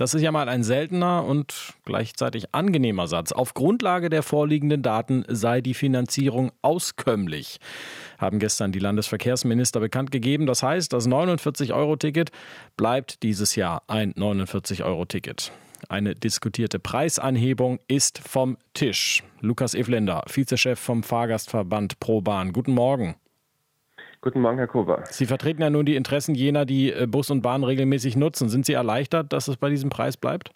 Das ist ja mal ein seltener und gleichzeitig angenehmer Satz. Auf Grundlage der vorliegenden Daten sei die Finanzierung auskömmlich, haben gestern die Landesverkehrsminister bekannt gegeben. Das heißt, das 49-Euro-Ticket bleibt dieses Jahr ein 49-Euro-Ticket. Eine diskutierte Preisanhebung ist vom Tisch. Lukas Evlender, Vizechef vom Fahrgastverband ProBahn. Guten Morgen. Guten Morgen, Herr Kober. Sie vertreten ja nun die Interessen jener, die äh, Bus und Bahn regelmäßig nutzen. Sind Sie erleichtert, dass es bei diesem Preis bleibt?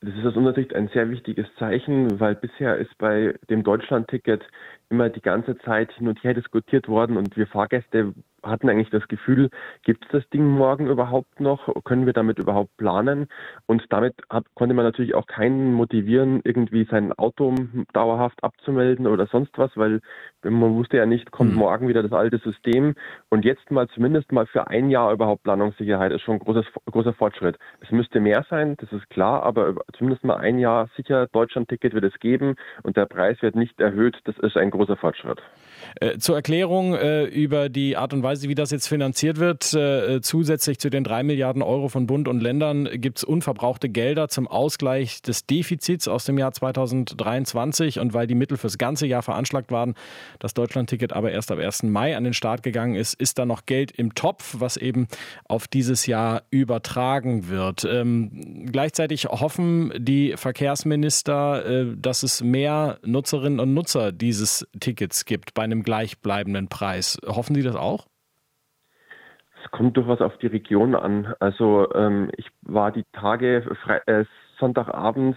Das ist aus unserer Sicht ein sehr wichtiges Zeichen, weil bisher ist bei dem Deutschland-Ticket immer die ganze Zeit hin und her diskutiert worden und wir Fahrgäste hatten eigentlich das Gefühl, gibt es das Ding morgen überhaupt noch? Können wir damit überhaupt planen? Und damit hat, konnte man natürlich auch keinen motivieren, irgendwie sein Auto dauerhaft abzumelden oder sonst was, weil man wusste ja nicht, kommt mhm. morgen wieder das alte System. Und jetzt mal zumindest mal für ein Jahr überhaupt Planungssicherheit ist schon ein großes, großer Fortschritt. Es müsste mehr sein, das ist klar, aber zumindest mal ein Jahr sicher Deutschland-Ticket wird es geben und der Preis wird nicht erhöht. Das ist ein großer Fortschritt. Äh, zur Erklärung äh, über die Art und Weise, wie das jetzt finanziert wird, äh, zusätzlich zu den drei Milliarden Euro von Bund und Ländern gibt es unverbrauchte Gelder zum Ausgleich des Defizits aus dem Jahr 2023. Und weil die Mittel fürs ganze Jahr veranschlagt waren, das Deutschlandticket aber erst am 1. Mai an den Start gegangen ist, ist da noch Geld im Topf, was eben auf dieses Jahr übertragen wird. Ähm, gleichzeitig hoffen die Verkehrsminister, äh, dass es mehr Nutzerinnen und Nutzer dieses Tickets gibt bei einem gleichbleibenden Preis. Hoffen Sie das auch? Kommt durchaus auf die Region an. Also ähm, ich war die Tage Fre äh, Sonntagabends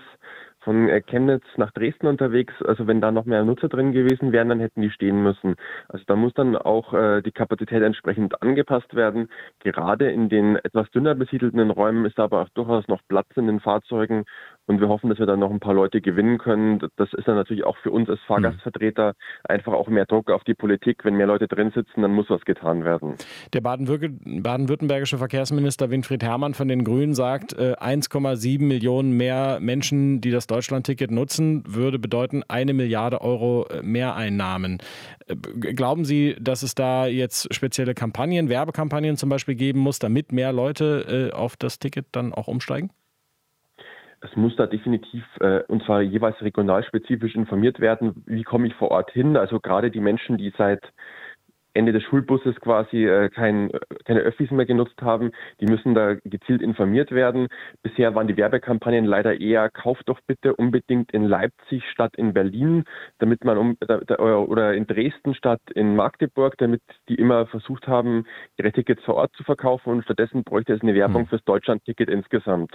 von äh, Chemnitz nach Dresden unterwegs. Also wenn da noch mehr Nutzer drin gewesen wären, dann hätten die stehen müssen. Also da muss dann auch äh, die Kapazität entsprechend angepasst werden. Gerade in den etwas dünner besiedelten Räumen ist aber auch durchaus noch Platz in den Fahrzeugen und wir hoffen, dass wir dann noch ein paar Leute gewinnen können. Das ist dann natürlich auch für uns als Fahrgastvertreter einfach auch mehr Druck auf die Politik. Wenn mehr Leute drin sitzen, dann muss was getan werden. Der baden-württembergische Verkehrsminister Winfried Herrmann von den Grünen sagt, 1,7 äh, Millionen mehr Menschen, die das Deutschlandticket nutzen, würde bedeuten eine Milliarde Euro äh, Mehreinnahmen. Äh, glauben Sie, dass es da jetzt spezielle Kampagnen, Werbekampagnen zum Beispiel geben muss, damit mehr Leute auf das Ticket dann auch umsteigen? Es muss da definitiv äh, und zwar jeweils regionalspezifisch informiert werden, wie komme ich vor Ort hin. Also gerade die Menschen, die seit Ende des Schulbusses quasi äh, kein, keine Öffis mehr genutzt haben, die müssen da gezielt informiert werden. Bisher waren die Werbekampagnen leider eher Kauf doch bitte unbedingt in Leipzig statt in Berlin, damit man um da, da, oder in Dresden statt in Magdeburg, damit die immer versucht haben, ihre Tickets vor Ort zu verkaufen und stattdessen bräuchte es eine Werbung hm. fürs Deutschland-Ticket insgesamt.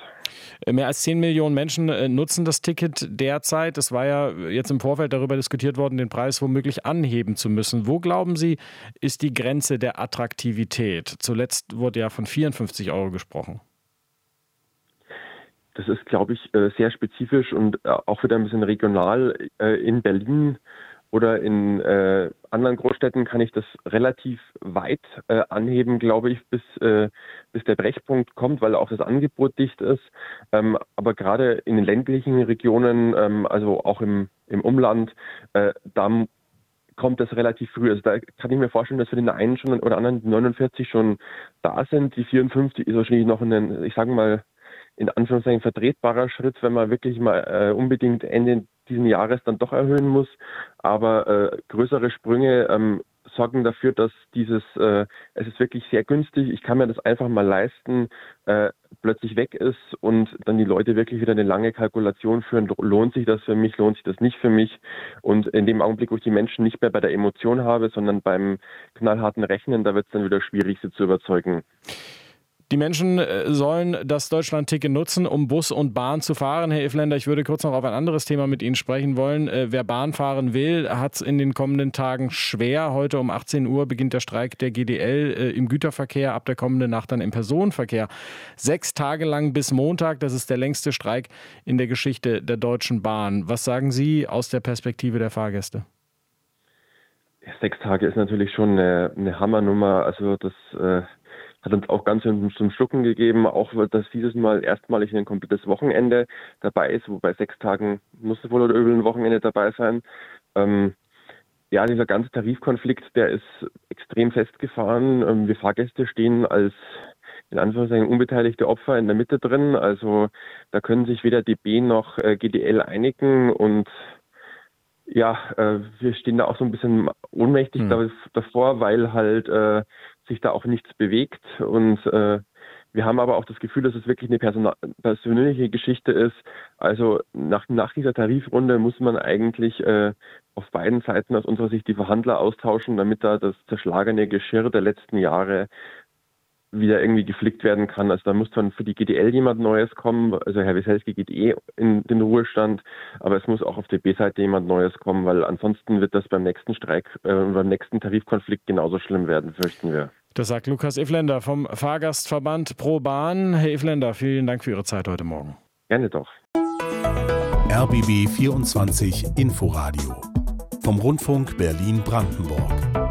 Mehr als 10 Millionen Menschen äh, nutzen das Ticket derzeit. Es war ja jetzt im Vorfeld darüber diskutiert worden, den Preis womöglich anheben zu müssen. Wo glauben Sie, ist die Grenze der Attraktivität? Zuletzt wurde ja von 54 Euro gesprochen. Das ist, glaube ich, äh, sehr spezifisch und äh, auch wieder ein bisschen regional. In Berlin oder in anderen Großstädten kann ich das relativ weit anheben, glaube ich, bis, bis der Brechpunkt kommt, weil auch das Angebot dicht ist. Ähm, aber gerade in den ländlichen Regionen, ähm, also auch im, im Umland, da kommt das relativ früh. Also da kann ich mir vorstellen, dass für den einen schon oder anderen 49 schon da sind. Die 54 ist wahrscheinlich noch ein, ich sage mal, in Anführungszeichen vertretbarer Schritt, wenn man wirklich mal äh, unbedingt Ende diesen Jahres dann doch erhöhen muss. Aber äh, größere Sprünge ähm, sorgen dafür, dass dieses, äh, es ist wirklich sehr günstig, ich kann mir das einfach mal leisten, äh, plötzlich weg ist und dann die Leute wirklich wieder eine lange Kalkulation führen, lohnt sich das für mich, lohnt sich das nicht für mich. Und in dem Augenblick, wo ich die Menschen nicht mehr bei der Emotion habe, sondern beim knallharten Rechnen, da wird es dann wieder schwierig, sie zu überzeugen. Die Menschen äh, sollen das Deutschland-Ticket nutzen, um Bus und Bahn zu fahren. Herr Ifländer, ich würde kurz noch auf ein anderes Thema mit Ihnen sprechen wollen. Äh, wer Bahn fahren will, hat es in den kommenden Tagen schwer. Heute um 18 Uhr beginnt der Streik der GDL äh, im Güterverkehr, ab der kommenden Nacht dann im Personenverkehr. Sechs Tage lang bis Montag, das ist der längste Streik in der Geschichte der Deutschen Bahn. Was sagen Sie aus der Perspektive der Fahrgäste? Sechs Tage ist natürlich schon eine, eine Hammernummer. Also das äh hat uns auch ganz zum Schlucken gegeben, auch dass dieses Mal erstmalig ein komplettes Wochenende dabei ist, wobei sechs Tagen muss wohl oder übel ein Wochenende dabei sein. Ähm, ja, dieser ganze Tarifkonflikt, der ist extrem festgefahren. Ähm, wir Fahrgäste stehen als in Anführungszeichen unbeteiligte Opfer in der Mitte drin. Also da können sich weder DB noch äh, GDL einigen und ja, äh, wir stehen da auch so ein bisschen ohnmächtig hm. davor, weil halt äh, sich da auch nichts bewegt und äh, wir haben aber auch das Gefühl, dass es wirklich eine persönliche Geschichte ist. Also nach, nach dieser Tarifrunde muss man eigentlich äh, auf beiden Seiten aus unserer Sicht die Verhandler austauschen, damit da das zerschlagene Geschirr der letzten Jahre wieder irgendwie geflickt werden kann. Also da muss dann für die GDL jemand Neues kommen. Also Herr Wieselski geht eh in den Ruhestand, aber es muss auch auf der B-Seite jemand Neues kommen, weil ansonsten wird das beim nächsten Streik, äh, beim nächsten Tarifkonflikt genauso schlimm werden, fürchten wir. Das sagt Lukas Ifländer vom Fahrgastverband Pro Bahn. Herr Ifländer, vielen Dank für Ihre Zeit heute Morgen. Gerne doch. RBB 24 Inforadio vom Rundfunk Berlin-Brandenburg.